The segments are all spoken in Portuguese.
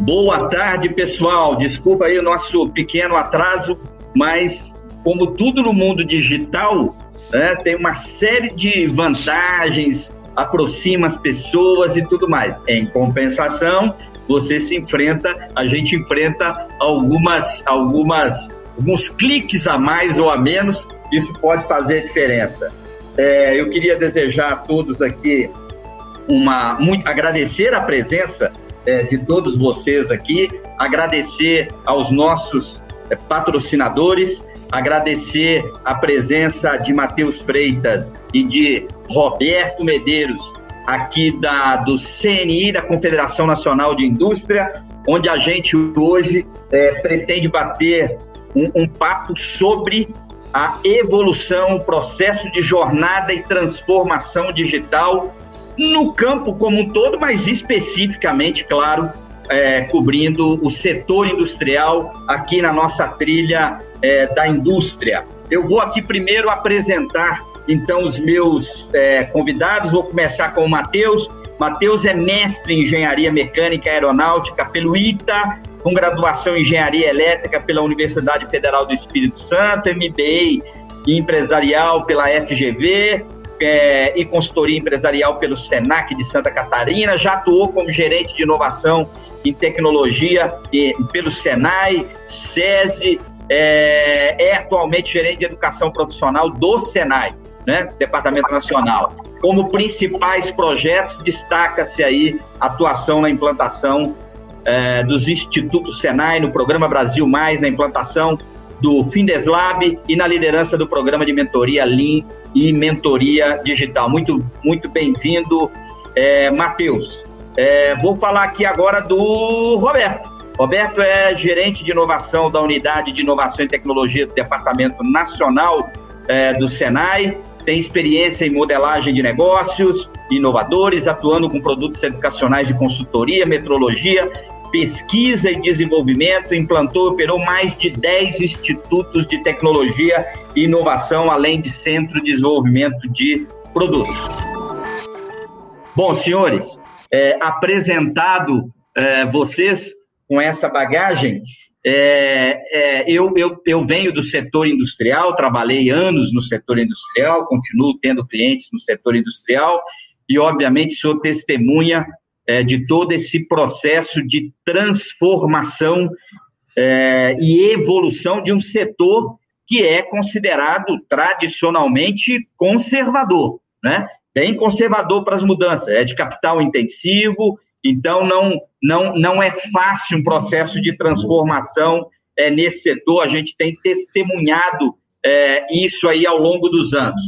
Boa tarde, pessoal. Desculpa aí o nosso pequeno atraso, mas como tudo no mundo digital, né, tem uma série de vantagens, aproxima as pessoas e tudo mais. Em compensação, você se enfrenta, a gente enfrenta algumas, algumas, alguns cliques a mais ou a menos. Isso pode fazer diferença. É, eu queria desejar a todos aqui uma muito agradecer a presença é, de todos vocês aqui, agradecer aos nossos é, patrocinadores, agradecer a presença de Matheus Freitas e de Roberto Medeiros, aqui da, do CNI, da Confederação Nacional de Indústria, onde a gente hoje é, pretende bater um, um papo sobre a evolução, o processo de jornada e transformação digital no campo como um todo, mas especificamente, claro, é, cobrindo o setor industrial aqui na nossa trilha é, da indústria. Eu vou aqui primeiro apresentar então os meus é, convidados. Vou começar com o Matheus. Matheus é mestre em engenharia mecânica aeronáutica pelo ITA, com graduação em engenharia elétrica pela Universidade Federal do Espírito Santo, MBA empresarial pela FGV, é, e consultoria empresarial pelo SENAC de Santa Catarina, já atuou como gerente de inovação em tecnologia e, pelo SENAI, SESI, é, é, atualmente gerente de educação profissional do SENAI, né, Departamento Nacional. Como principais projetos, destaca-se aí a atuação na implantação é, dos institutos SENAI, no programa Brasil Mais, na implantação do Findeslab e na liderança do programa de mentoria Lean e mentoria digital. Muito, muito bem-vindo, é, Matheus. É, vou falar aqui agora do Roberto. Roberto é gerente de inovação da Unidade de Inovação e Tecnologia do Departamento Nacional é, do Senai, tem experiência em modelagem de negócios inovadores, atuando com produtos educacionais de consultoria, metrologia pesquisa e desenvolvimento, implantou e operou mais de 10 institutos de tecnologia e inovação, além de centro de desenvolvimento de produtos. Bom, senhores, é, apresentado é, vocês com essa bagagem, é, é, eu, eu, eu venho do setor industrial, trabalhei anos no setor industrial, continuo tendo clientes no setor industrial e, obviamente, sou testemunha é, de todo esse processo de transformação é, e evolução de um setor que é considerado tradicionalmente conservador, né? Bem conservador para as mudanças, é de capital intensivo, então não, não, não é fácil um processo de transformação é, nesse setor, a gente tem testemunhado é, isso aí ao longo dos anos.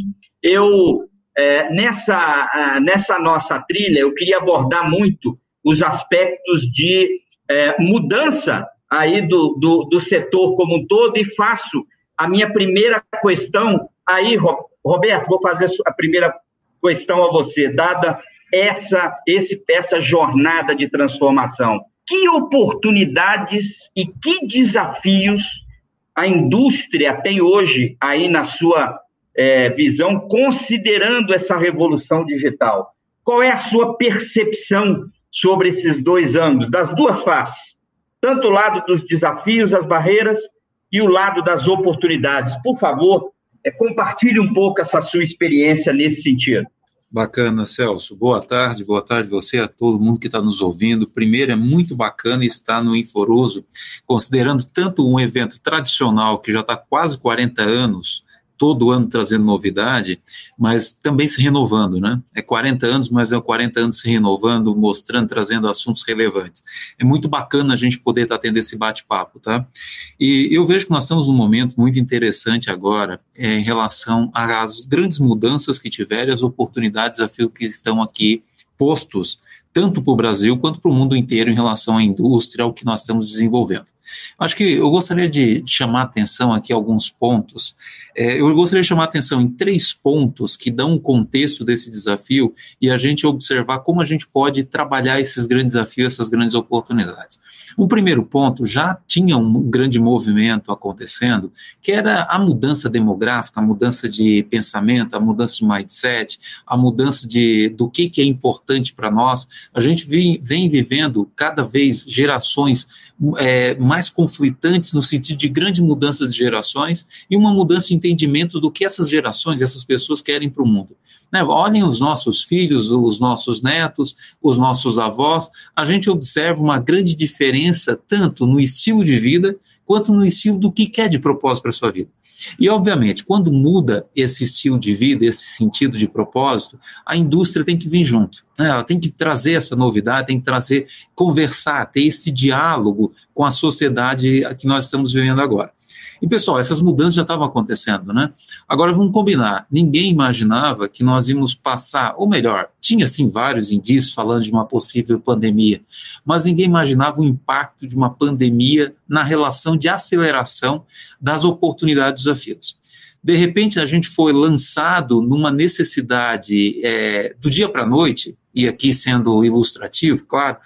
Eu é, nessa, nessa nossa trilha, eu queria abordar muito os aspectos de é, mudança aí do, do, do, setor como um todo e faço a minha primeira questão aí, Roberto, vou fazer a primeira questão a você, dada essa, esse, essa jornada de transformação. Que oportunidades e que desafios a indústria tem hoje aí na sua é, visão, considerando essa revolução digital. Qual é a sua percepção sobre esses dois ângulos, das duas faces? Tanto o lado dos desafios, as barreiras, e o lado das oportunidades. Por favor, é, compartilhe um pouco essa sua experiência nesse sentido. Bacana, Celso. Boa tarde, boa tarde você a todo mundo que está nos ouvindo. Primeiro, é muito bacana estar no Inforoso, considerando tanto um evento tradicional que já está quase 40 anos, todo ano trazendo novidade, mas também se renovando, né? É 40 anos, mas é 40 anos se renovando, mostrando, trazendo assuntos relevantes. É muito bacana a gente poder estar tendo esse bate-papo, tá? E eu vejo que nós estamos num momento muito interessante agora é, em relação às grandes mudanças que tiveram, as oportunidades, desafios que estão aqui postos, tanto para o Brasil quanto para o mundo inteiro em relação à indústria, ao que nós estamos desenvolvendo. Acho que eu gostaria de chamar atenção aqui alguns pontos. É, eu gostaria de chamar atenção em três pontos que dão um contexto desse desafio e a gente observar como a gente pode trabalhar esses grandes desafios, essas grandes oportunidades. Um primeiro ponto, já tinha um grande movimento acontecendo, que era a mudança demográfica, a mudança de pensamento, a mudança de mindset, a mudança de, do que, que é importante para nós. A gente vem, vem vivendo cada vez gerações é, mais conflitantes no sentido de grandes mudanças de gerações e uma mudança de entendimento do que essas gerações, essas pessoas querem para o mundo. Né? Olhem os nossos filhos, os nossos netos, os nossos avós, a gente observa uma grande diferença tanto no estilo de vida quanto no estilo do que quer de propósito para a sua vida. E, obviamente, quando muda esse estilo de vida, esse sentido de propósito, a indústria tem que vir junto. Né? Ela tem que trazer essa novidade, tem que trazer, conversar, ter esse diálogo com a sociedade que nós estamos vivendo agora. E, pessoal, essas mudanças já estavam acontecendo, né? Agora, vamos combinar. Ninguém imaginava que nós íamos passar, ou melhor, tinha, sim, vários indícios falando de uma possível pandemia, mas ninguém imaginava o impacto de uma pandemia na relação de aceleração das oportunidades e desafios. De repente, a gente foi lançado numa necessidade é, do dia para a noite, e aqui sendo ilustrativo, claro,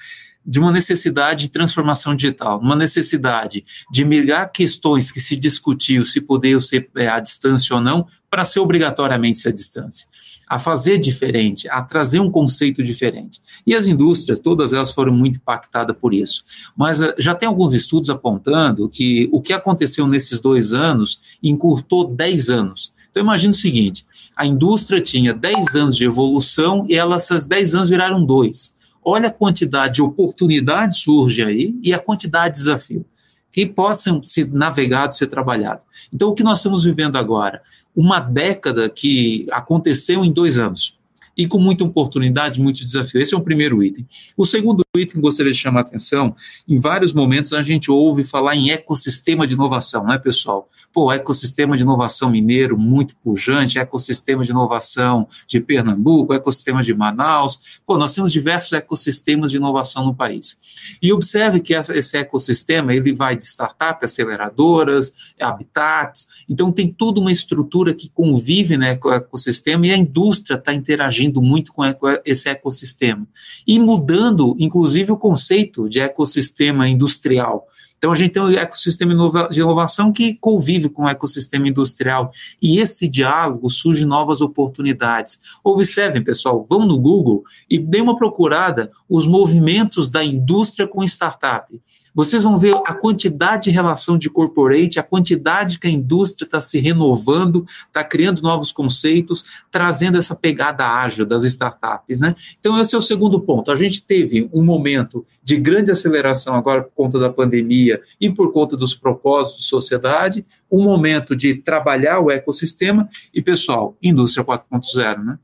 de uma necessidade de transformação digital, uma necessidade de migrar questões que se discutiu se poder ser é, à distância ou não, para ser obrigatoriamente à distância. A fazer diferente, a trazer um conceito diferente. E as indústrias, todas elas foram muito impactadas por isso. Mas uh, já tem alguns estudos apontando que o que aconteceu nesses dois anos encurtou 10 anos. Então imagine o seguinte, a indústria tinha 10 anos de evolução e elas, essas 10 anos viraram dois olha a quantidade de oportunidades surge aí e a quantidade de desafio que possam ser navegados, ser trabalhados. Então, o que nós estamos vivendo agora? Uma década que aconteceu em dois anos e com muita oportunidade, muito desafio. Esse é o primeiro item. O segundo item que gostaria de chamar a atenção, em vários momentos a gente ouve falar em ecossistema de inovação, né, pessoal? Pô, ecossistema de inovação mineiro muito pujante, ecossistema de inovação de Pernambuco, ecossistema de Manaus. Pô, nós temos diversos ecossistemas de inovação no país. E observe que esse ecossistema, ele vai de startup, aceleradoras, habitats, então tem toda uma estrutura que convive no ecossistema e a indústria está interagindo muito com esse ecossistema. E mudando, inclusive, inclusive o conceito de ecossistema industrial. Então, a gente tem um ecossistema de inovação que convive com o ecossistema industrial. E esse diálogo surge novas oportunidades. Observem, pessoal, vão no Google e dêem uma procurada os movimentos da indústria com startup vocês vão ver a quantidade de relação de corporate, a quantidade que a indústria está se renovando, está criando novos conceitos, trazendo essa pegada ágil das startups. Né? Então, esse é o segundo ponto. A gente teve um momento de grande aceleração agora por conta da pandemia e por conta dos propósitos de sociedade, um momento de trabalhar o ecossistema e, pessoal, indústria 4.0, né?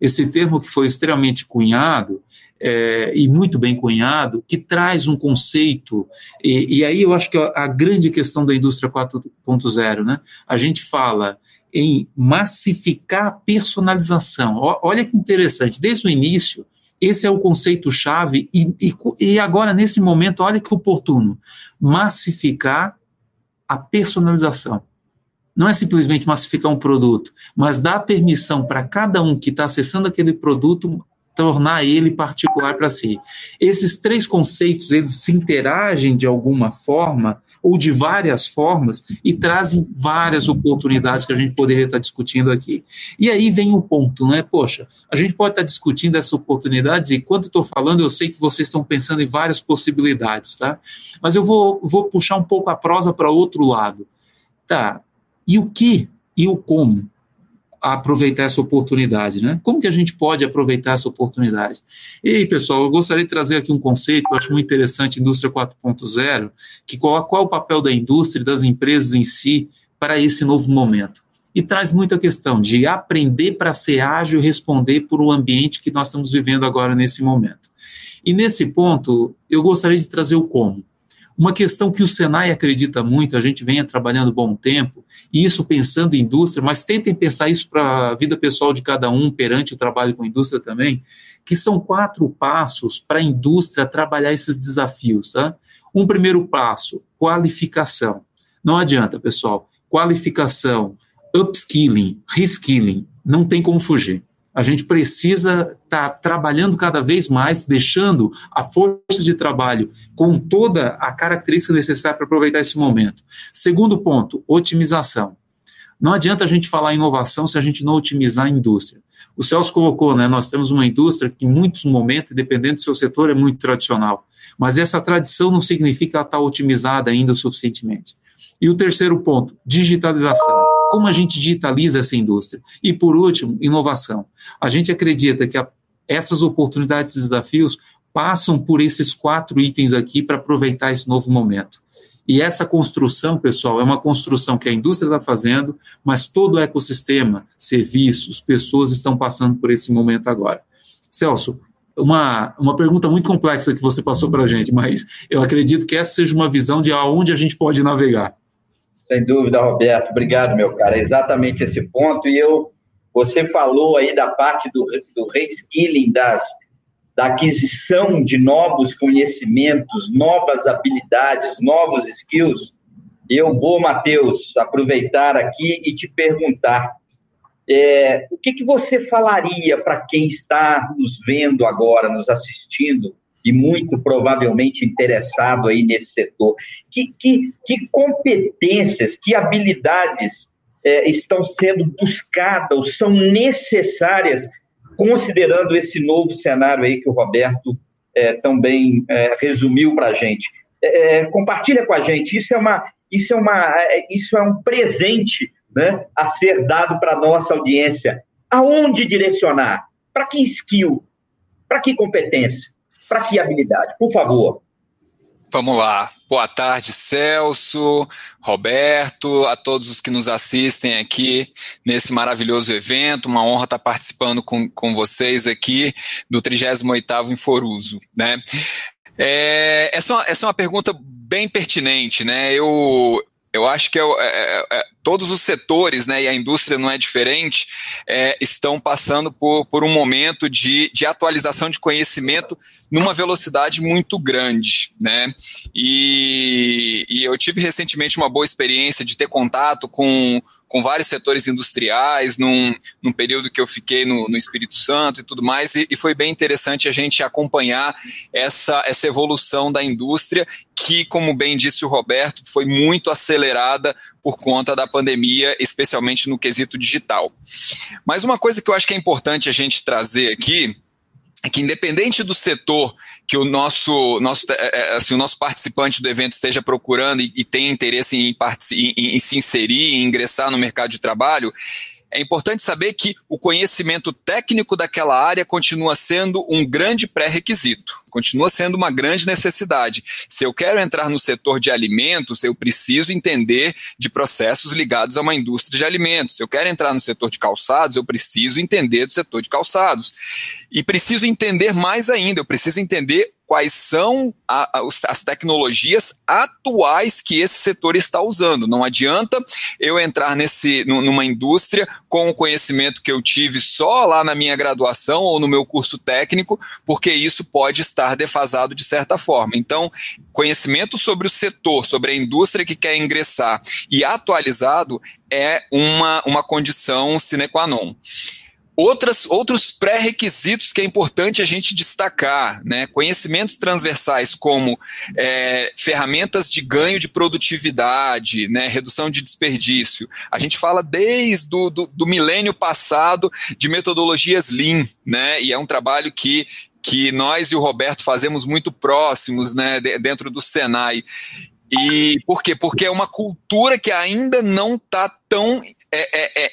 Esse termo que foi extremamente cunhado, é, e muito bem cunhado, que traz um conceito, e, e aí eu acho que a, grande questão da indústria 4.0, né? A gente fala em massificar a personalização. O, olha que interessante, desde o início, esse é o conceito-chave, e, e, e agora, nesse momento, olha que oportuno, massificar a personalização não é simplesmente massificar um produto, mas dar permissão para cada um que está acessando aquele produto tornar ele particular para si. Esses três conceitos, eles se interagem de alguma forma ou de várias formas e trazem várias oportunidades que a gente poderia estar discutindo aqui. E aí vem o ponto, né? Poxa, a gente pode estar discutindo essas oportunidades e quando estou falando, eu sei que vocês estão pensando em várias possibilidades, tá? Mas eu vou, vou puxar um pouco a prosa para outro lado. Tá, e o que e o como aproveitar essa oportunidade, né? Como que a gente pode aproveitar essa oportunidade? E aí, pessoal, eu gostaria de trazer aqui um conceito que eu acho muito interessante, indústria 4.0, que qual, qual é o papel da indústria e das empresas em si para esse novo momento. E traz muita questão de aprender para ser ágil e responder por um ambiente que nós estamos vivendo agora nesse momento. E nesse ponto, eu gostaria de trazer o como. Uma questão que o Senai acredita muito, a gente vem trabalhando bom tempo, e isso pensando em indústria, mas tentem pensar isso para a vida pessoal de cada um perante o trabalho com a indústria também, que são quatro passos para a indústria trabalhar esses desafios. Tá? Um primeiro passo, qualificação. Não adianta, pessoal. Qualificação, upskilling, reskilling, não tem como fugir. A gente precisa estar tá trabalhando cada vez mais, deixando a força de trabalho com toda a característica necessária para aproveitar esse momento. Segundo ponto, otimização. Não adianta a gente falar em inovação se a gente não otimizar a indústria. O Celso colocou, né, nós temos uma indústria que em muitos momentos, dependendo do seu setor, é muito tradicional. Mas essa tradição não significa ela está otimizada ainda suficientemente. E o terceiro ponto, digitalização. Como a gente digitaliza essa indústria? E por último, inovação. A gente acredita que a, essas oportunidades e desafios passam por esses quatro itens aqui para aproveitar esse novo momento. E essa construção, pessoal, é uma construção que a indústria está fazendo, mas todo o ecossistema, serviços, pessoas estão passando por esse momento agora. Celso, uma, uma pergunta muito complexa que você passou para a gente, mas eu acredito que essa seja uma visão de aonde a gente pode navegar. Sem dúvida, Roberto. Obrigado, meu cara. É exatamente esse ponto. E eu, você falou aí da parte do, do reskilling, das, da aquisição de novos conhecimentos, novas habilidades, novos skills. Eu vou, Matheus, aproveitar aqui e te perguntar é, o que, que você falaria para quem está nos vendo agora, nos assistindo, e muito provavelmente interessado aí nesse setor. Que, que, que competências, que habilidades é, estão sendo buscadas ou são necessárias, considerando esse novo cenário aí que o Roberto é, também é, resumiu para a gente? É, é, compartilha com a gente, isso é, uma, isso, é uma, é, isso é um presente né, a ser dado para a nossa audiência. Aonde direcionar? Para que skill? Para que competência? Para que habilidade? Por favor. Vamos lá. Boa tarde, Celso, Roberto, a todos os que nos assistem aqui nesse maravilhoso evento. Uma honra estar participando com, com vocês aqui do 38º Inforuso. Né? É, essa, é essa é uma pergunta bem pertinente. Né? Eu, eu acho que é, é, é, todos os setores, né, e a indústria não é diferente, é, estão passando por, por um momento de, de atualização de conhecimento numa velocidade muito grande, né? E, e eu tive recentemente uma boa experiência de ter contato com com vários setores industriais, num, num período que eu fiquei no, no Espírito Santo e tudo mais, e, e, foi bem interessante a gente acompanhar essa, essa evolução da indústria, que, como bem disse o Roberto, foi muito acelerada por conta da pandemia, especialmente no quesito digital. Mas uma coisa que eu acho que é importante a gente trazer aqui é que independente do setor que o nosso, nosso, é, é, assim, o nosso participante do evento esteja procurando e, e tem interesse em, em, em se inserir, em ingressar no mercado de trabalho, é importante saber que o conhecimento técnico daquela área continua sendo um grande pré-requisito, continua sendo uma grande necessidade. Se eu quero entrar no setor de alimentos, eu preciso entender de processos ligados a uma indústria de alimentos. Se eu quero entrar no setor de calçados, eu preciso entender do setor de calçados. E preciso entender mais ainda, eu preciso entender quais são a, as tecnologias atuais que esse setor está usando. Não adianta eu entrar nesse, numa indústria com o conhecimento que eu tive só lá na minha graduação ou no meu curso técnico, porque isso pode estar defasado de certa forma. Então, conhecimento sobre o setor, sobre a indústria que quer ingressar e atualizado é uma, uma condição sine qua non. Outras, outros pré-requisitos que é importante a gente destacar, né? Conhecimentos transversais como é, ferramentas de ganho de produtividade, né? redução de desperdício. A gente fala desde do, do, do milênio passado de metodologias Lean, né? E é um trabalho que, que nós e o Roberto fazemos muito próximos, né? Dentro do Senai. E por quê? Porque é uma cultura que ainda não está tão é, é, é,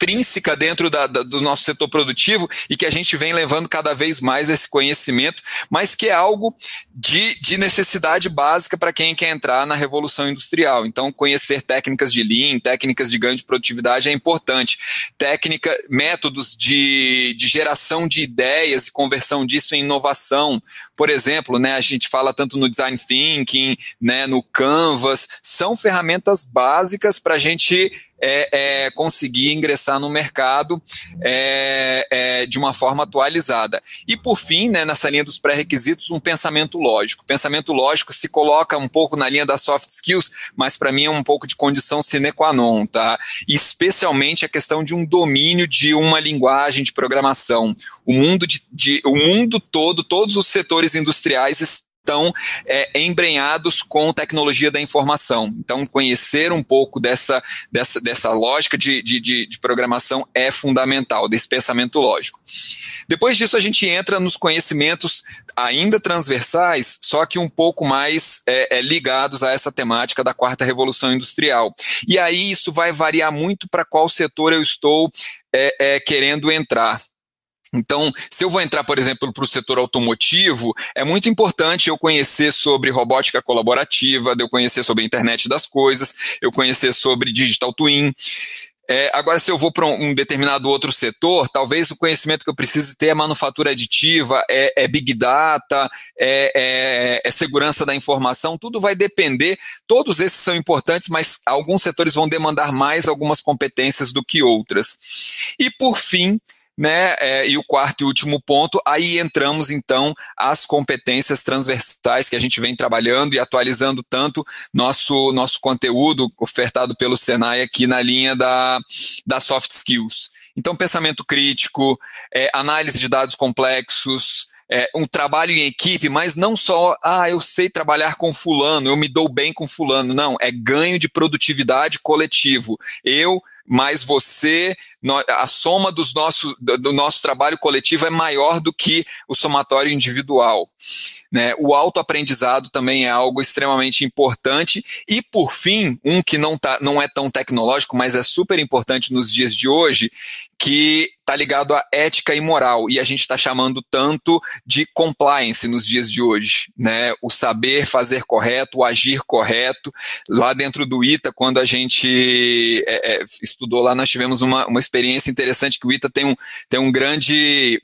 intrínseca dentro da, da, do nosso setor produtivo e que a gente vem levando cada vez mais esse conhecimento, mas que é algo de, de necessidade básica para quem quer entrar na revolução industrial. Então, conhecer técnicas de lean, técnicas de ganho de produtividade é importante. Técnica, métodos de, de geração de ideias e conversão disso em inovação. Por exemplo, né, a gente fala tanto no design thinking, né, no Canvas, são ferramentas básicas para a gente é, é conseguir ingressar no mercado é, é, de uma forma atualizada. E por fim, né, nessa linha dos pré-requisitos, um pensamento lógico. Pensamento lógico se coloca um pouco na linha das soft skills, mas para mim é um pouco de condição sine qua non, tá? Especialmente a questão de um domínio de uma linguagem de programação. O mundo de, de o mundo todo, todos os setores industriais estão é, embrenhados com tecnologia da informação. Então, conhecer um pouco dessa, dessa, dessa lógica de, de, de, programação é fundamental, desse pensamento lógico. Depois disso, a gente entra nos conhecimentos ainda transversais, só que um pouco mais é, é, ligados a essa temática da quarta revolução industrial. E aí isso vai variar muito para qual setor eu estou é, é, querendo entrar. Então, se eu vou entrar, por exemplo, para o setor automotivo, é muito importante eu conhecer sobre robótica colaborativa, eu conhecer sobre a internet das coisas, eu conhecer sobre digital twin. É, agora, se eu vou para um, determinado outro setor, talvez o conhecimento que eu precise ter é manufatura aditiva, é, é big data, é, é, é, segurança da informação, tudo vai depender. Todos esses são importantes, mas alguns setores vão demandar mais algumas competências do que outras. E, por fim, né? É, e o quarto e último ponto, aí entramos então as competências transversais que a gente vem trabalhando e atualizando tanto nosso, nosso conteúdo ofertado pelo Senai aqui na linha da, da soft skills. Então, pensamento crítico, é, análise de dados complexos, é, um trabalho em equipe, mas não só, ah, eu sei trabalhar com fulano, eu me dou bem com fulano. Não, é ganho de produtividade coletivo. Eu mais você a soma dos nossos, do nosso trabalho coletivo é maior do que o somatório individual. Né? O autoaprendizado também é algo extremamente importante. E, por fim, um que não, tá, não é tão tecnológico, mas é super importante nos dias de hoje, que está ligado à ética e moral. E a gente está chamando tanto de compliance nos dias de hoje. Né? O saber fazer correto, o agir correto. Lá dentro do ITA, quando a gente é, é, estudou lá, nós tivemos uma, uma experiência interessante que o ITA tem um, tem um grande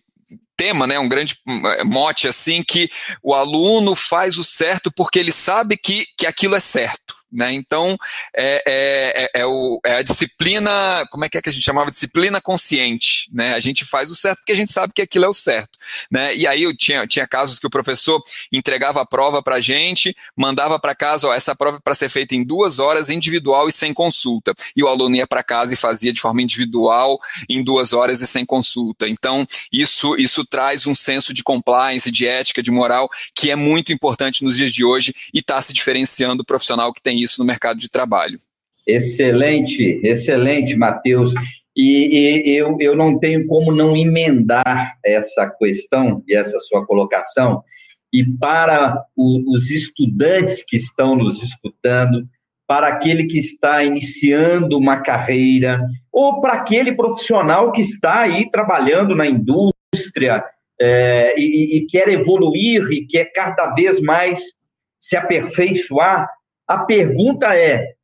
tema, né, um grande eh, mote assim que o aluno faz o certo porque ele sabe que, que aquilo é certo. Né? Então, é, é, é, é, o, é a disciplina, como é que, é que a gente chamava? Disciplina consciente. Né? A gente faz o certo porque a gente sabe que aquilo é o certo. Né? E aí eu tinha, tinha casos que o professor entregava a prova para a gente, mandava para casa, ó, essa prova para ser feita em duas horas, individual e sem consulta. E o aluno ia para casa e fazia de forma individual, em duas horas e sem consulta. Então, isso, isso traz um senso de compliance, de ética, de moral, que é muito importante nos dias de hoje e está se diferenciando o profissional que tem isso no mercado de trabalho. Excelente, excelente, Matheus. E, e, eu, eu não tenho como não emendar essa questão e essa sua colocação. E para o, os estudantes que estão nos escutando, para aquele que está iniciando uma carreira, ou para aquele profissional que está aí trabalhando na indústria é, e, e quer evoluir e quer cada vez mais se aperfeiçoar, a pergunta é: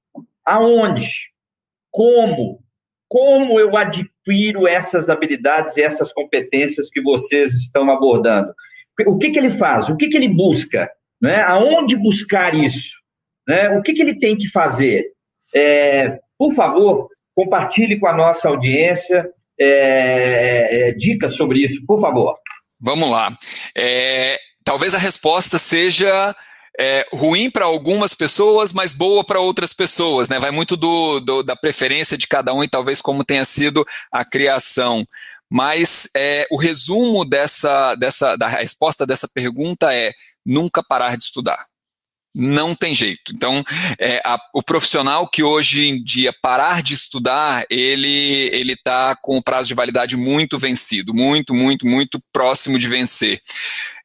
aonde? Como? Como eu adquiro essas habilidades e essas competências que vocês estão abordando? O que, que ele faz? O que, que ele busca? Né? Aonde buscar isso? Né? O que, que ele tem que fazer? É, por favor, compartilhe com a nossa audiência é, é, dicas sobre isso, por favor. Vamos lá. É, talvez a resposta seja é, ruim para algumas pessoas, mas boa para outras pessoas, né? Vai muito do, do, da preferência de cada um e talvez como tenha sido a criação. Mas é, o resumo dessa, dessa, da resposta dessa pergunta é nunca parar de estudar. Não tem jeito. Então, é, a, o profissional que hoje em dia parar de estudar, ele ele está com o prazo de validade muito vencido, muito, muito, muito próximo de vencer.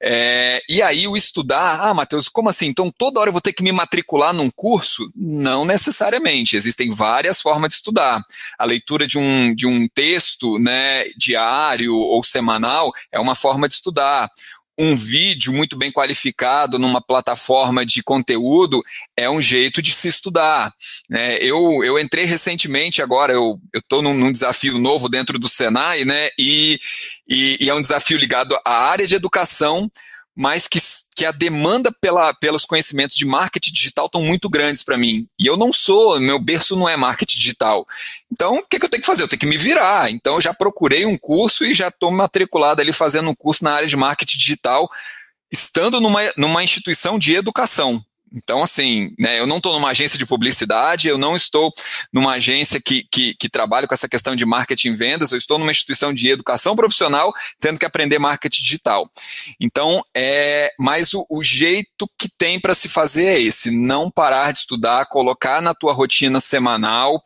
É, e aí o estudar, ah, Matheus, como assim? Então toda hora eu vou ter que me matricular num curso? Não necessariamente. Existem várias formas de estudar. A leitura de um, de um texto né, diário ou semanal é uma forma de estudar um vídeo muito bem qualificado numa plataforma de conteúdo é um jeito de se estudar. Né? Eu, eu entrei recentemente agora, eu estou num, num, desafio novo dentro do Senai, né? E, e, e, é um desafio ligado à área de educação, mas que que a demanda pela, pelos conhecimentos de marketing digital estão muito grandes para mim. E eu não sou, meu berço não é marketing digital. Então, o que, que, eu tenho que fazer? Eu tenho que me virar. Então, eu já procurei um curso e já estou matriculado ali fazendo um curso na área de marketing digital, estando numa, numa instituição de educação. Então, assim, né, eu não estou numa agência de publicidade, eu não estou numa agência que, que, que, trabalha com essa questão de marketing e vendas, eu estou numa instituição de educação profissional tendo que aprender marketing digital. Então, é, mas o, o jeito que tem para se fazer é esse, não parar de estudar, colocar na tua rotina semanal,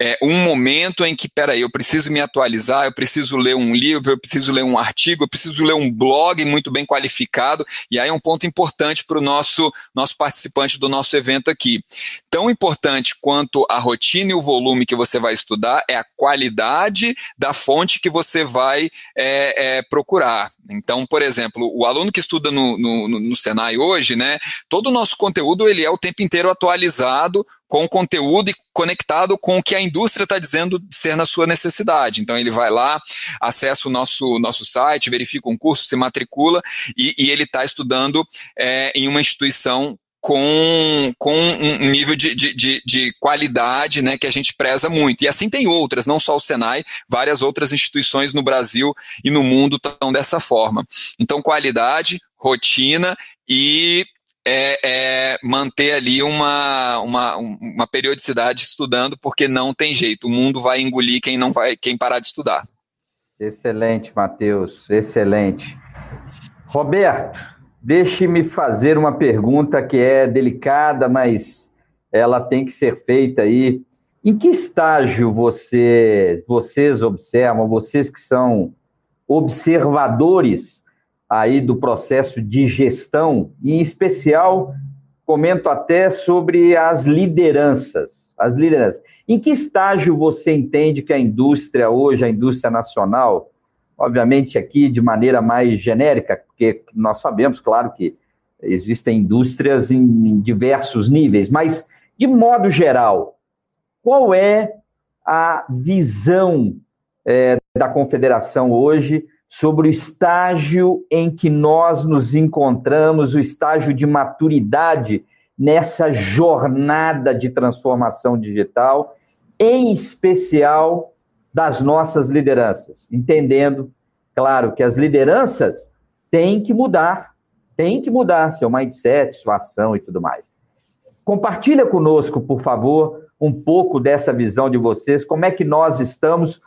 é, um momento em que, peraí, eu preciso me atualizar, eu preciso ler um livro, eu preciso ler um artigo, eu preciso ler um blog muito bem qualificado, e aí é um ponto importante para o nosso, nosso participante do nosso evento aqui. Tão importante quanto a rotina e o volume que você vai estudar é a qualidade da fonte que você vai é, é, procurar. Então, por exemplo, o aluno que estuda no, no, no Senai hoje, né, todo o nosso conteúdo ele é o tempo inteiro atualizado, com conteúdo e conectado com o que a indústria está dizendo ser na sua necessidade. Então ele vai lá, acessa o nosso, nosso site, verifica um curso, se matricula e, e ele está estudando é, em uma instituição com, com um nível de, de, de, de, qualidade né, que a gente preza muito. E assim tem outras, não só o Senai, várias outras instituições no Brasil e no mundo estão dessa forma. Então, qualidade, rotina e é, é, manter ali uma, uma, uma periodicidade estudando, porque não tem jeito. O mundo vai engolir quem não vai, quem parar de estudar. Excelente, Matheus, excelente. Roberto, deixe-me fazer uma pergunta que é delicada, mas ela tem que ser feita aí. Em que estágio você, vocês observam, vocês que são observadores aí do processo de gestão, e em especial comento até sobre as lideranças. As lideranças. Em que estágio você entende que a indústria hoje, a indústria nacional, obviamente aqui de maneira mais genérica, porque nós sabemos, claro, que existem indústrias em diversos níveis, mas de modo geral, qual é a visão é, da confederação hoje sobre o estágio em que nós nos encontramos, o estágio de maturidade nessa jornada de transformação digital, em especial das nossas lideranças, entendendo, claro, que as lideranças têm que mudar, têm que mudar seu mindset, sua ação e tudo mais. Compartilha conosco, por favor, um pouco dessa visão de vocês, como é que nós estamos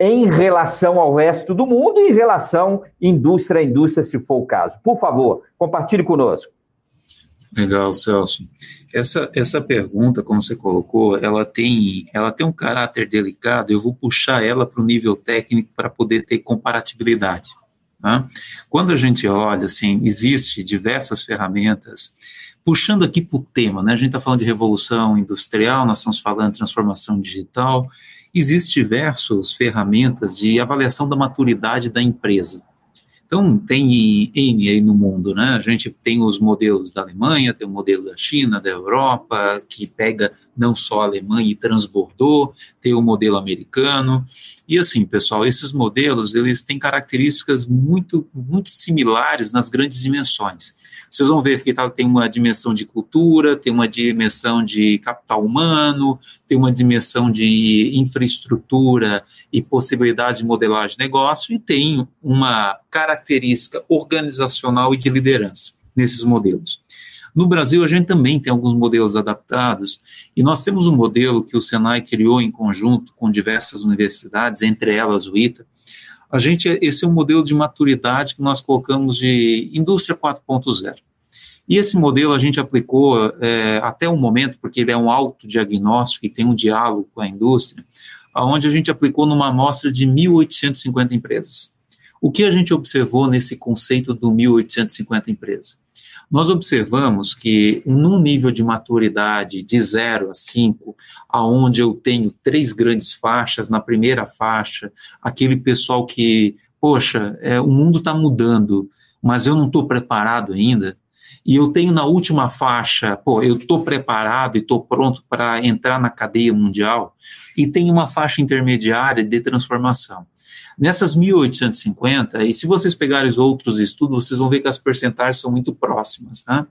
em relação ao resto do mundo e em relação indústria a indústria, se for o caso. Por favor, compartilhe conosco. Legal, Celso. Essa, essa pergunta, como você colocou, ela tem, ela tem um caráter delicado. Eu vou puxar ela para o nível técnico para poder ter comparatibilidade. Tá? Quando a gente olha, assim, existe diversas ferramentas. Puxando aqui para o tema, né? A gente está falando de revolução industrial, nós estamos falando de transformação digital, Existem diversas ferramentas de avaliação da maturidade da empresa. Então, tem N aí no mundo, né? A gente tem os modelos da Alemanha, tem o modelo da China, da Europa, que pega não só a Alemanha e transbordou, tem o modelo americano. E assim, pessoal, esses modelos, eles têm características muito, muito similares nas grandes dimensões. Vocês vão ver que tá, tem uma dimensão de cultura, tem uma dimensão de capital humano, tem uma dimensão de infraestrutura e possibilidade de modelagem de negócio, e tem uma característica organizacional e de liderança nesses modelos. No Brasil, a gente também tem alguns modelos adaptados, e nós temos um modelo que o Senai criou em conjunto com diversas universidades, entre elas o ITA, a gente, esse é um modelo de maturidade que nós colocamos de indústria 4.0. E esse modelo a gente aplicou é, até o momento, porque ele é um autodiagnóstico e tem um diálogo com a indústria, onde a gente aplicou numa amostra de 1.850 empresas. O que a gente observou nesse conceito do 1.850 empresas? Nós observamos que num nível de maturidade de 0 a 5, aonde eu tenho três grandes faixas, na primeira faixa, aquele pessoal que, poxa, é, o mundo está mudando, mas eu não estou preparado ainda, e eu tenho na última faixa, pô, eu estou preparado e estou pronto para entrar na cadeia mundial, e tem uma faixa intermediária de transformação. Nessas 1.850, e se vocês pegarem os outros estudos, vocês vão ver que as percentagens são muito próximas, tá?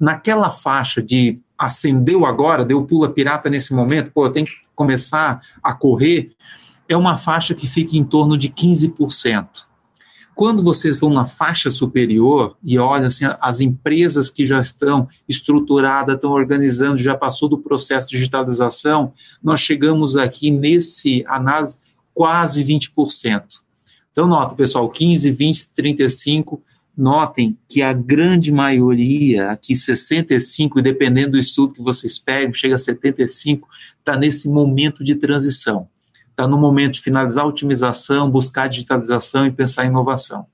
Naquela faixa de acendeu agora, deu pula pirata nesse momento, pô, tenho que começar a correr, é uma faixa que fica em torno de 15%. Quando vocês vão na faixa superior e olham assim, as empresas que já estão estruturadas, estão organizando, já passou do processo de digitalização, nós chegamos aqui nesse análise quase 20%. Então, nota, pessoal, 15, 20, 35, notem que a grande maioria, aqui 65, e dependendo do estudo que vocês pegam, chega a 75, está nesse momento de transição está no momento de finalizar a otimização, buscar a digitalização e pensar em inovação.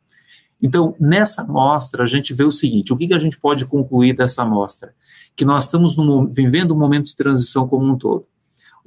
Então, nessa amostra, a gente vê o seguinte: o que, que a gente pode concluir dessa amostra? Que nós estamos no, vivendo um momento de transição como um todo.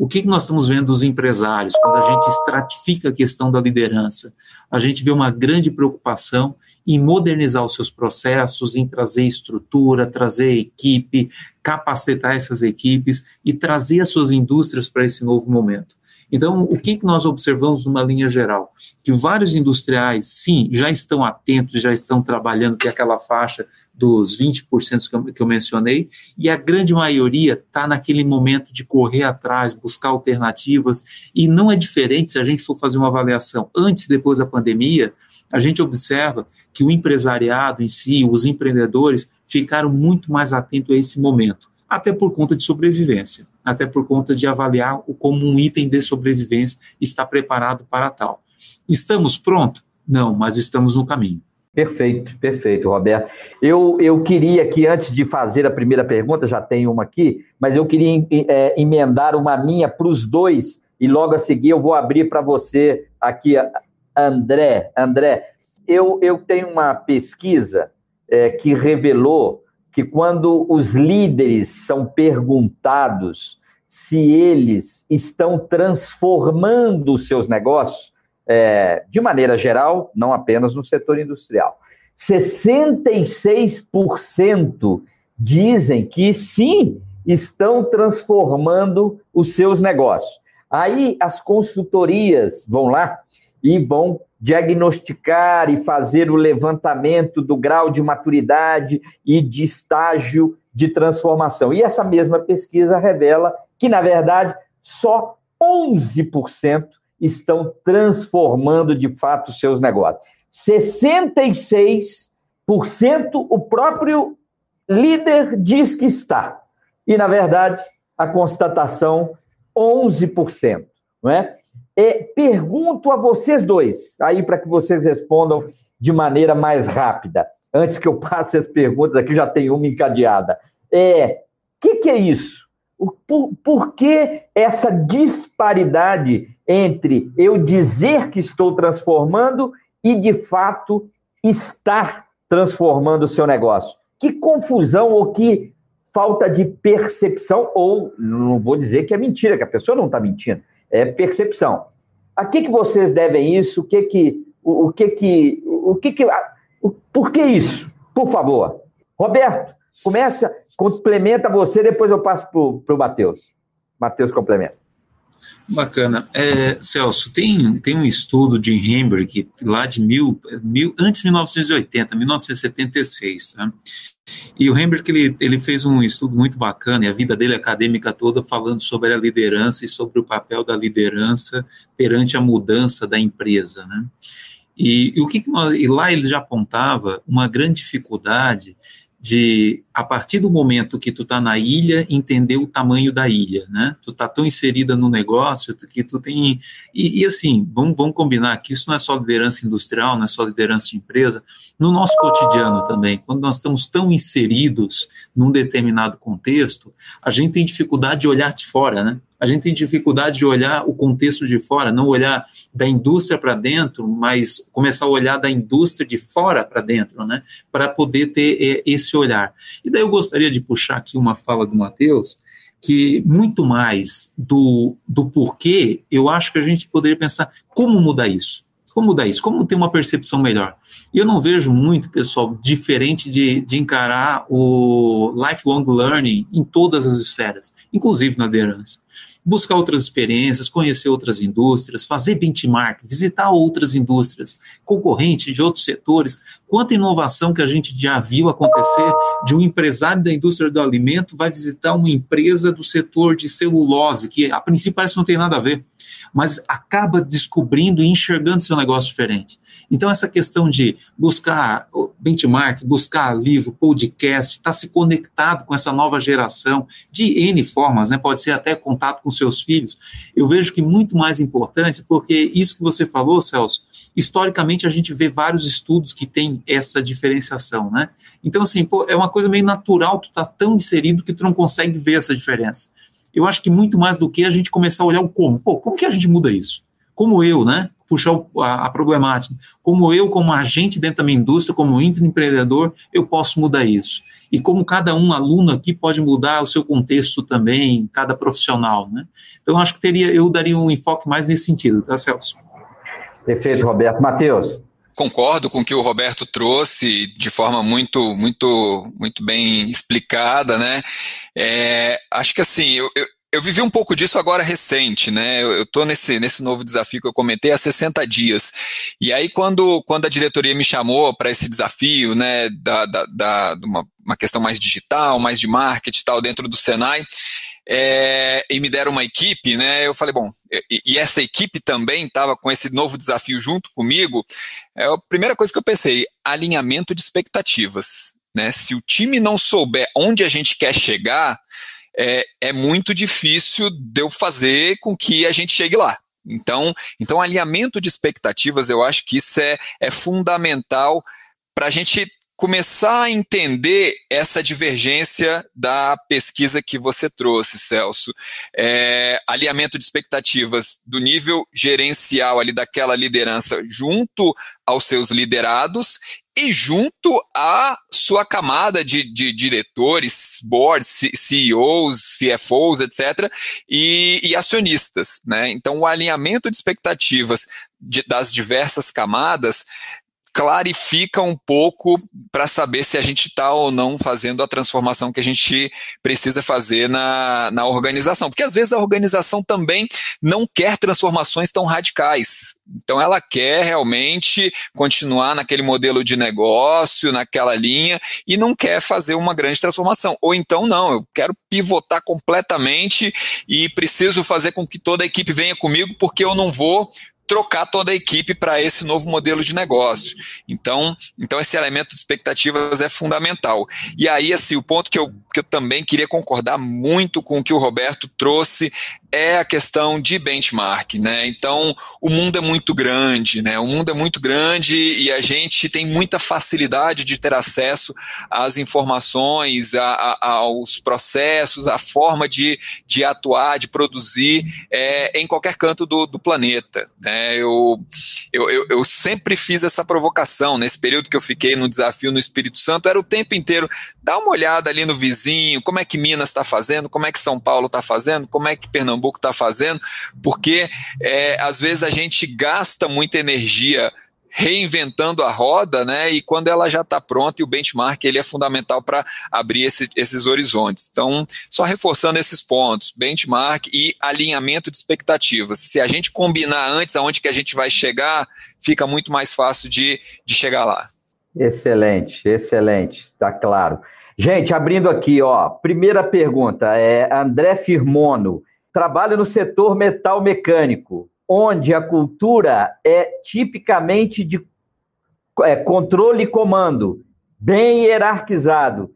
O que, que nós estamos vendo dos empresários quando a gente estratifica a questão da liderança? A gente vê uma grande preocupação em modernizar os seus processos, em trazer estrutura, trazer equipe, capacitar essas equipes e trazer as suas indústrias para esse novo momento. Então, o que, que nós observamos numa linha geral? Que vários industriais, sim, já estão atentos, já estão trabalhando, é aquela faixa dos 20% que eu, mencionei, e a grande maioria está naquele momento de correr atrás, buscar alternativas, e não é diferente se a gente for fazer uma avaliação antes e depois da pandemia, a gente observa que o empresariado em si, os empreendedores, ficaram muito mais atentos a esse momento, até por conta de sobrevivência até por conta de avaliar como um item de sobrevivência está preparado para tal. Estamos prontos? Não, mas estamos no caminho. Perfeito, perfeito, Roberto. Eu, eu queria que, antes de fazer a primeira pergunta, já tenho uma aqui, mas eu queria é, emendar uma minha para os dois, e logo a seguir eu vou abrir para você aqui, André. André, eu, eu tenho uma pesquisa é, que revelou que quando os líderes são perguntados se eles estão transformando os seus negócios, é, de maneira geral, não apenas no setor industrial, 66% dizem que sim, estão transformando os seus negócios. Aí as consultorias vão lá e vão diagnosticar e fazer o levantamento do grau de maturidade e de estágio de transformação. E essa mesma pesquisa revela que, na verdade, só 11% estão transformando de fato seus negócios. 66% o próprio líder diz que está. E, na verdade, a constatação 11%, não é? É, pergunto a vocês dois, aí para que vocês respondam de maneira mais rápida. Antes que eu passe as perguntas, aqui já tem uma encadeada. É, o que, que, é isso? Por, por que essa disparidade entre eu dizer que estou transformando e, de fato, estar transformando o seu negócio? Que confusão ou que falta de percepção, ou não vou dizer que é mentira, que a pessoa não está mentindo, é percepção. A que, que vocês devem isso? O que que, o, o que que, o que que, o, por que isso? Por favor. Roberto, começa, complementa você, depois eu passo para o Matheus. Matheus complementa. Bacana. É, Celso, tem, tem um estudo de Hamburg, lá de mil, mil, antes de 1980, 1976, tá? E o Hamburg, ele, ele fez um estudo muito bacana, e a vida dele acadêmica toda falando sobre a liderança e sobre o papel da liderança perante a mudança da empresa, né? E, e o que, que nós, e lá ele já apontava uma grande dificuldade de, a partir do momento que tu tá na ilha, entender o tamanho da ilha, né? Tu tá tão inserida no negócio que tu tem... E, e assim, vamos, vamos combinar que isso não é só liderança industrial, não é só liderança de empresa, no nosso cotidiano também, quando nós estamos tão inseridos num determinado contexto, a gente tem dificuldade de olhar de fora, né? A gente tem dificuldade de olhar o contexto de fora, não olhar da indústria para dentro, mas começar a olhar da indústria de fora para dentro, né? Para poder ter é, esse olhar. E daí eu gostaria de puxar aqui uma fala do Matheus, que muito mais do, do porquê, eu acho que a gente poderia pensar como mudar isso. Como mudar isso? Como ter uma percepção melhor? E eu não vejo muito, pessoal, diferente de, de encarar o lifelong learning em todas as esferas, inclusive na liderança. Buscar outras experiências, conhecer outras indústrias, fazer benchmark, visitar outras indústrias concorrentes de outros setores. Quanta inovação que a gente já viu acontecer de um empresário da indústria do alimento vai visitar uma empresa do setor de celulose, que a princípio parece não tem nada a ver mas acaba descobrindo e enxergando seu negócio diferente. Então, essa questão de buscar benchmark, buscar livro, podcast, estar tá se conectado com essa nova geração de N formas, né? pode ser até contato com seus filhos, eu vejo que muito mais importante, porque isso que você falou, Celso, historicamente a gente vê vários estudos que têm essa diferenciação, né? Então, assim, pô, é uma coisa meio natural, tu tá tão inserido que tu não consegue ver essa diferença eu acho que muito mais do que a gente começar a olhar o como. Pô, como que a gente muda isso? Como eu, né? Puxar a, a problemática. Como eu, como agente dentro da minha indústria, como empreendedor, eu posso mudar isso. E como cada um aluno aqui pode mudar o seu contexto também, cada profissional, né? Então, acho que teria, eu daria um enfoque mais nesse sentido, tá, Celso? Perfeito, Roberto. Matheus? Concordo com o que o Roberto trouxe de forma muito, muito, muito bem explicada, né? É, acho que assim, eu, eu, eu, vivi um pouco disso agora recente, né? Eu estou nesse, nesse novo desafio que eu comentei há 60 dias. E aí, quando, quando a diretoria me chamou para esse desafio, né, da, da, da uma, uma questão mais digital, mais de marketing tal, dentro do Senai, é, e me deram uma equipe, né? Eu falei, bom, e, e essa equipe também estava com esse novo desafio junto comigo. É a primeira coisa que eu pensei, alinhamento de expectativas. Né? Se o time não souber onde a gente quer chegar, é, é muito difícil de eu fazer com que a gente chegue lá. Então, então alinhamento de expectativas, eu acho que isso é, é fundamental para a gente começar a entender essa divergência da pesquisa que você trouxe, Celso. É, alinhamento de expectativas do nível gerencial ali daquela liderança junto aos seus liderados e junto à sua camada de, de diretores, boards, CEOs, CFOs, etc., e, e acionistas. Né? Então, o alinhamento de expectativas de, das diversas camadas clarifica um pouco para saber se a gente está ou não fazendo a transformação que a gente precisa fazer na, na organização. Porque às vezes a organização também não quer transformações tão radicais. Então ela quer realmente continuar naquele modelo de negócio, naquela linha, e não quer fazer uma grande transformação. Ou então, não, eu quero pivotar completamente e preciso fazer com que toda a equipe venha comigo, porque eu não vou trocar toda a equipe para esse novo modelo de negócio. Então, então esse elemento de expectativas é fundamental. E aí, assim, o ponto que eu, que eu também queria concordar muito com o que o Roberto trouxe é a questão de benchmark, né? Então, o mundo é muito grande, né? O mundo é muito grande e a gente tem muita facilidade de ter acesso às informações, a, a, aos processos, à forma de, de atuar, de produzir é, em qualquer canto do, do planeta, né? Eu, eu, eu, sempre fiz essa provocação nesse período que eu fiquei no desafio no Espírito Santo, era o tempo inteiro, dá uma olhada ali no vizinho, como é que Minas está fazendo, como é que São Paulo está fazendo, como é que Pernambuco Pernambuco está fazendo, porque é, às vezes a gente gasta muita energia reinventando a roda, né? E quando ela já está pronta, e o benchmark ele é fundamental para abrir esse, esses horizontes. Então, só reforçando esses pontos, benchmark e alinhamento de expectativas. Se a gente combinar antes aonde que a gente vai chegar, fica muito mais fácil de, de chegar lá. Excelente, excelente, está claro. Gente, abrindo aqui, ó, primeira pergunta é André Firmono trabalha no setor metal mecânico, onde a cultura é tipicamente de é, controle e comando, bem hierarquizado.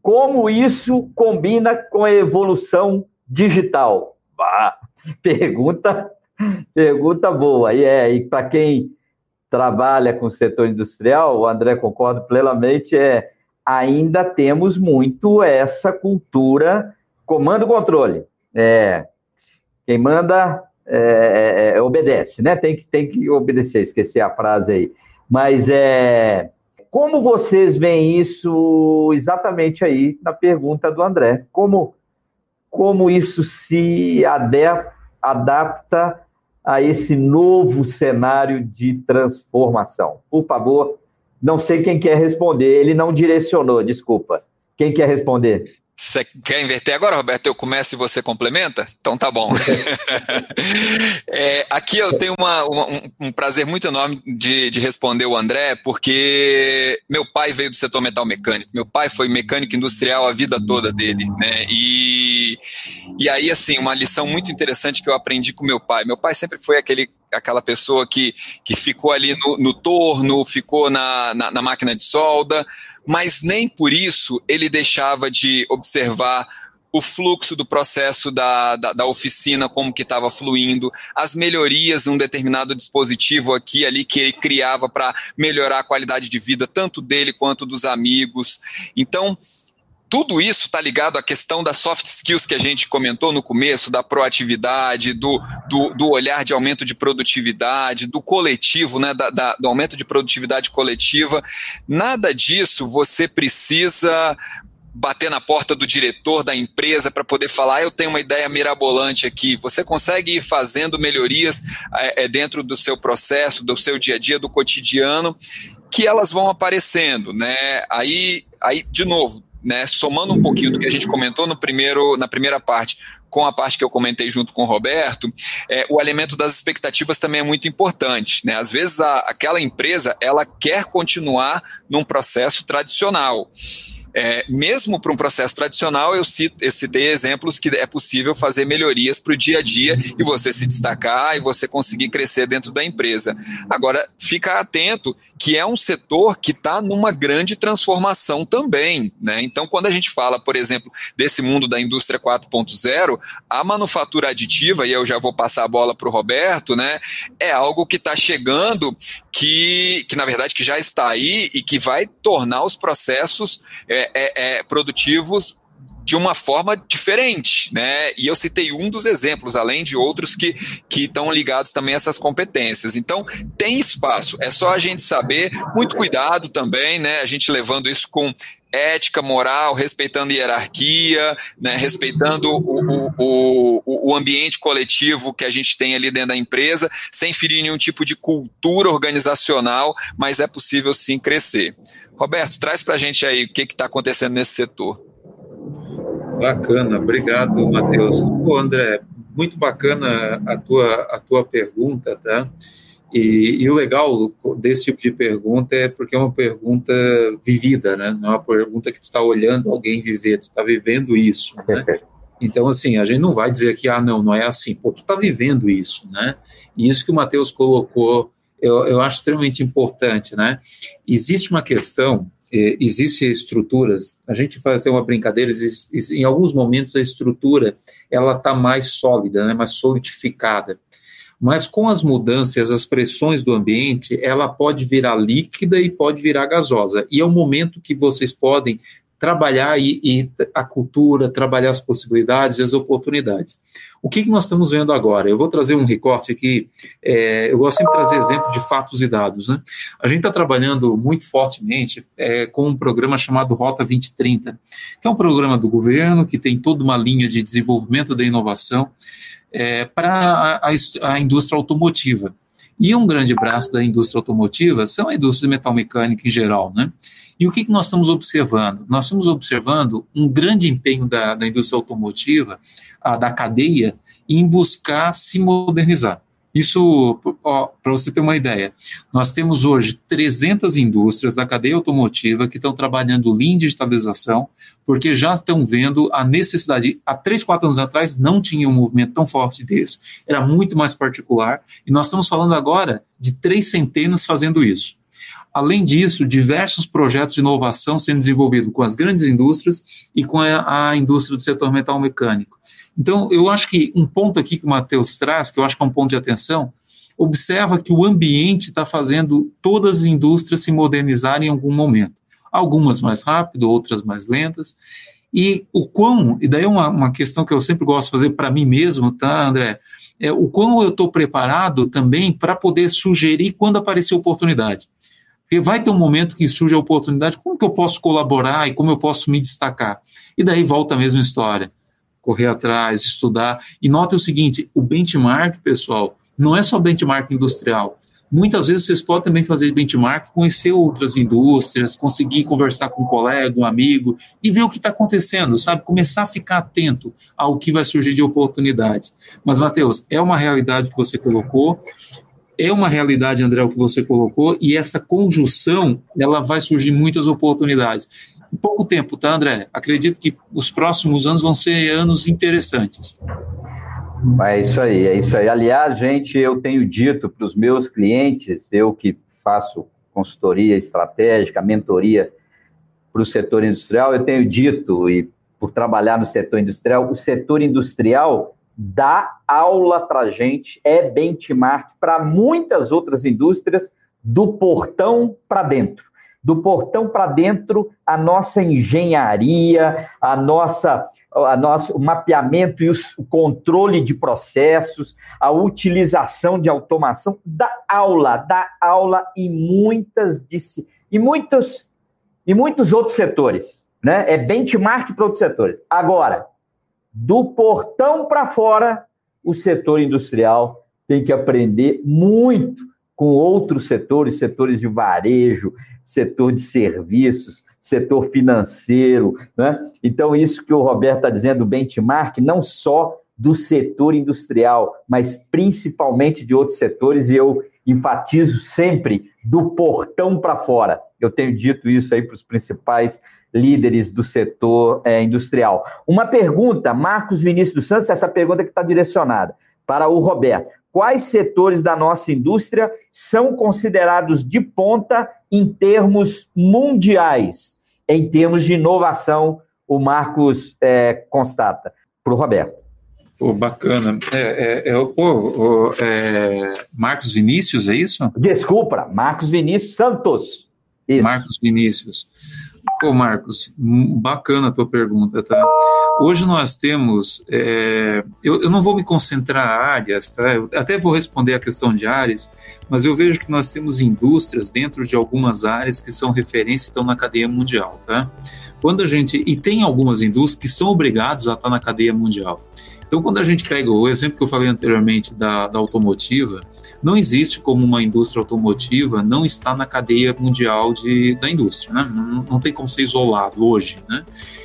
Como isso combina com a evolução digital? Pergunta, pergunta boa. E, é, e para quem trabalha com o setor industrial, o André concorda plenamente, é ainda temos muito essa cultura comando-controle. É, quem manda é, é, é, obedece, né? Tem que, tem que obedecer, esqueci a frase aí. Mas é como vocês veem isso exatamente aí na pergunta do André? Como, como isso se adapta a esse novo cenário de transformação? Por favor, não sei quem quer responder, ele não direcionou, desculpa. Quem quer responder? Você quer inverter agora, Roberto? Eu começo e você complementa? Então tá bom. é, aqui eu tenho uma, uma, um, prazer muito enorme de, de, responder o André, porque meu pai veio do setor metal mecânico. Meu pai foi mecânico industrial a vida toda dele, né? E, e aí, assim, uma lição muito interessante que eu aprendi com meu pai. Meu pai sempre foi aquele aquela pessoa que, que ficou ali no, no torno, ficou na, na, na máquina de solda, mas nem por isso ele deixava de observar o fluxo do processo da, da, da oficina, como que estava fluindo, as melhorias num determinado dispositivo aqui ali que ele criava para melhorar a qualidade de vida, tanto dele quanto dos amigos. Então, tudo isso está ligado à questão das soft skills que a gente comentou no começo, da proatividade, do, do, do olhar de aumento de produtividade, do coletivo, né, da, da, do aumento de produtividade coletiva. Nada disso você precisa bater na porta do diretor da empresa para poder falar, ah, eu tenho uma ideia mirabolante aqui. Você consegue ir fazendo melhorias é, dentro do seu processo, do seu dia a dia, do cotidiano, que elas vão aparecendo, né? Aí, aí de novo, né, somando um pouquinho do que a gente comentou no primeiro, na primeira parte, com a parte que eu comentei junto com o Roberto, é, o alimento das expectativas também é muito importante. Né? Às vezes a, aquela empresa ela quer continuar num processo tradicional. É, mesmo para um processo tradicional, eu, cito, eu citei exemplos que é possível fazer melhorias para o dia a dia e você se destacar e você conseguir crescer dentro da empresa. Agora, fica atento que é um setor que está numa grande transformação também. Né? Então, quando a gente fala, por exemplo, desse mundo da indústria 4.0, a manufatura aditiva, e eu já vou passar a bola para o Roberto, né, é algo que está chegando que, que, na verdade, que já está aí e que vai tornar os processos. É, é, é, é, produtivos de uma forma diferente, né? E eu citei um dos exemplos, além de outros que que estão ligados também a essas competências. Então, tem espaço, é só a gente saber, muito cuidado também, né? A gente levando isso com ética, moral, respeitando hierarquia, né, respeitando o, o, o, o, ambiente coletivo que a gente tem ali dentro da empresa, sem ferir nenhum tipo de cultura organizacional, mas é possível sim crescer. Roberto, traz para a gente aí o que está acontecendo nesse setor. Bacana, obrigado, Matheus. Pô, André, muito bacana a tua, a tua pergunta, tá? E, e, o legal desse tipo de pergunta é porque é uma pergunta vivida, né? Não é uma pergunta que tu está olhando alguém viver, tu está vivendo isso, né? Então, assim, a gente não vai dizer que, ah, não, não é assim. Pô, tu está vivendo isso, né? E isso que o Matheus colocou eu, eu acho extremamente importante, né? Existe uma questão, eh, existem estruturas, a gente faz uma brincadeira, existe, em alguns momentos a estrutura, ela está mais sólida, né, mais solidificada, mas com as mudanças, as pressões do ambiente, ela pode virar líquida e pode virar gasosa, e é o momento que vocês podem trabalhar e, e, a cultura, trabalhar as possibilidades e as oportunidades. O que, que nós estamos vendo agora? Eu vou trazer um recorte aqui, é, eu gosto sempre de trazer exemplo de fatos e dados. Né? A gente está trabalhando muito fortemente é, com um programa chamado Rota 2030, que é um programa do governo que tem toda uma linha de desenvolvimento da inovação é, para a, a, a indústria automotiva. E um grande braço da indústria automotiva são a indústria metal mecânica em geral, né? E o que, que nós estamos observando? Nós estamos observando um grande empenho da, da indústria automotiva, a, da cadeia, em buscar se modernizar. Isso, para você ter uma ideia, nós temos hoje 300 indústrias da cadeia automotiva que estão trabalhando Lean digitalização, porque já estão vendo a necessidade. Há três, quatro anos atrás não tinha um movimento tão forte desse, era muito mais particular, e nós estamos falando agora de três centenas fazendo isso. Além disso, diversos projetos de inovação sendo desenvolvidos com as grandes indústrias e com a, a indústria do setor metal mecânico. Então, eu acho que um ponto aqui que o Matheus traz, que eu acho que é um ponto de atenção, observa que o ambiente está fazendo todas as indústrias se modernizarem em algum momento. Algumas mais rápido, outras mais lentas. E o quão, e daí é uma, uma questão que eu sempre gosto de fazer para mim mesmo, tá, André? É o quão eu estou preparado também para poder sugerir quando aparecer oportunidade. Porque vai ter um momento que surge a oportunidade, como que eu posso colaborar e como eu posso me destacar? E daí volta a mesma história. Correr atrás, estudar. E nota o seguinte: o benchmark, pessoal, não é só benchmark industrial. Muitas vezes vocês podem também fazer benchmark, conhecer outras indústrias, conseguir conversar com um colega, um amigo e ver o que está acontecendo, sabe? Começar a ficar atento ao que vai surgir de oportunidades. Mas, Matheus, é uma realidade que você colocou, é uma realidade, André, o que você colocou, e essa conjunção, ela vai surgir muitas oportunidades. Pouco tempo, tá, André? Acredito que os próximos anos vão ser anos interessantes. É isso aí, é isso aí. Aliás, gente, eu tenho dito para os meus clientes, eu que faço consultoria estratégica, mentoria para o setor industrial, eu tenho dito, e por trabalhar no setor industrial, o setor industrial dá aula para gente, é benchmark para muitas outras indústrias, do portão para dentro do portão para dentro a nossa engenharia, a nossa, a nosso, mapeamento e o controle de processos, a utilização de automação da aula, da aula em muitas e muitos e muitos outros setores, né? É benchmark para outros setores. Agora, do portão para fora, o setor industrial tem que aprender muito com outros setores, setores de varejo, setor de serviços, setor financeiro. Né? Então, isso que o Roberto está dizendo, benchmark, não só do setor industrial, mas principalmente de outros setores, e eu enfatizo sempre do portão para fora. Eu tenho dito isso aí para os principais líderes do setor é, industrial. Uma pergunta, Marcos Vinícius dos Santos, essa pergunta que está direcionada para o Roberto quais setores da nossa indústria são considerados de ponta em termos mundiais, em termos de inovação, o Marcos é, constata. Para o Roberto. Pô, bacana. É, é, é, pô, é, Marcos Vinícius, é isso? Desculpa, Marcos Vinícius Santos. Isso. Marcos Vinícius. Pô, Marcos, bacana a tua pergunta, tá? Hoje nós temos, é, eu, eu, não vou me concentrar em áreas, tá? Eu até vou responder a questão de áreas, mas eu vejo que nós temos indústrias dentro de algumas áreas que são referência e estão na cadeia mundial, tá? Quando a gente, e tem algumas indústrias que são obrigados a estar na cadeia mundial. Então, quando a gente pega o exemplo que eu falei anteriormente da, da automotiva, não existe como uma indústria automotiva não estar na cadeia mundial de, da indústria, né? não, não tem como ser isolado hoje, né?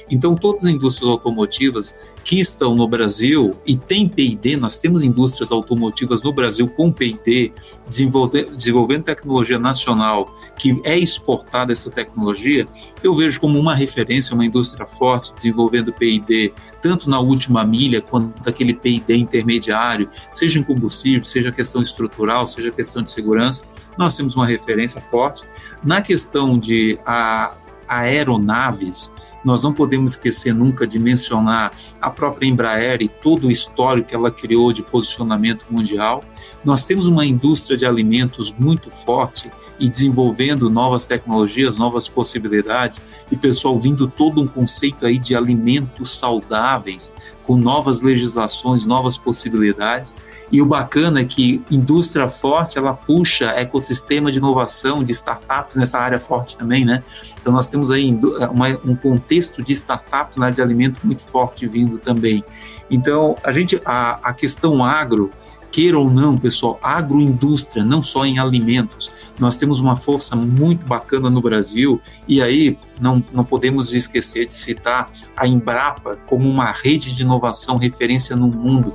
Então, todas as indústrias automotivas que estão no Brasil e tem P&D, nós temos indústrias automotivas no Brasil com P&D, desenvolvendo, tecnologia nacional, que é exportada essa tecnologia, eu vejo como uma referência, uma indústria forte desenvolvendo P&D, tanto na última milha quanto aquele P&D intermediário, seja em combustível, seja questão estrutural, seja questão de segurança, nós temos uma referência forte. Na questão de a, aeronaves, nós não podemos esquecer nunca de mencionar a própria Embraer e todo o histórico que ela criou de posicionamento mundial. Nós temos uma indústria de alimentos muito forte e desenvolvendo novas tecnologias, novas possibilidades, e pessoal vindo todo um conceito aí de alimentos saudáveis, com novas legislações, novas possibilidades. E o bacana é que indústria forte, ela puxa ecossistema de inovação, de startups nessa área forte também, né? Então nós temos aí uma, um contexto de startups na área de alimento muito forte vindo também. Então, a gente, a, a questão agro, queira ou não, pessoal, agroindústria, não só em alimentos, nós temos uma força muito bacana no Brasil e aí não, não podemos esquecer de citar a Embrapa como uma rede de inovação referência no mundo.